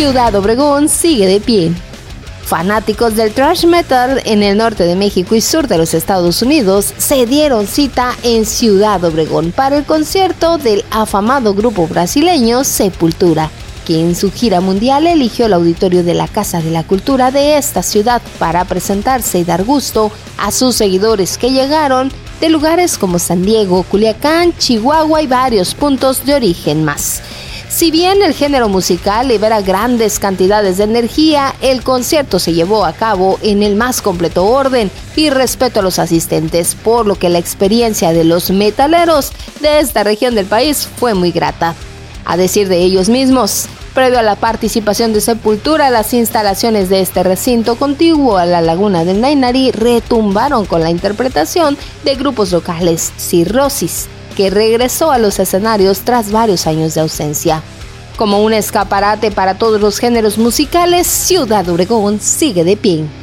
Ciudad Obregón sigue de pie. Fanáticos del thrash metal en el norte de México y sur de los Estados Unidos se dieron cita en Ciudad Obregón para el concierto del afamado grupo brasileño Sepultura, que en su gira mundial eligió el auditorio de la Casa de la Cultura de esta ciudad para presentarse y dar gusto a sus seguidores que llegaron de lugares como San Diego, Culiacán, Chihuahua y varios puntos de origen más. Si bien el género musical libera grandes cantidades de energía, el concierto se llevó a cabo en el más completo orden y respeto a los asistentes, por lo que la experiencia de los metaleros de esta región del país fue muy grata. A decir de ellos mismos, previo a la participación de Sepultura, las instalaciones de este recinto contiguo a la laguna del Nainari retumbaron con la interpretación de grupos locales Cirrosis, regresó a los escenarios tras varios años de ausencia. Como un escaparate para todos los géneros musicales, Ciudad Obregón sigue de pie.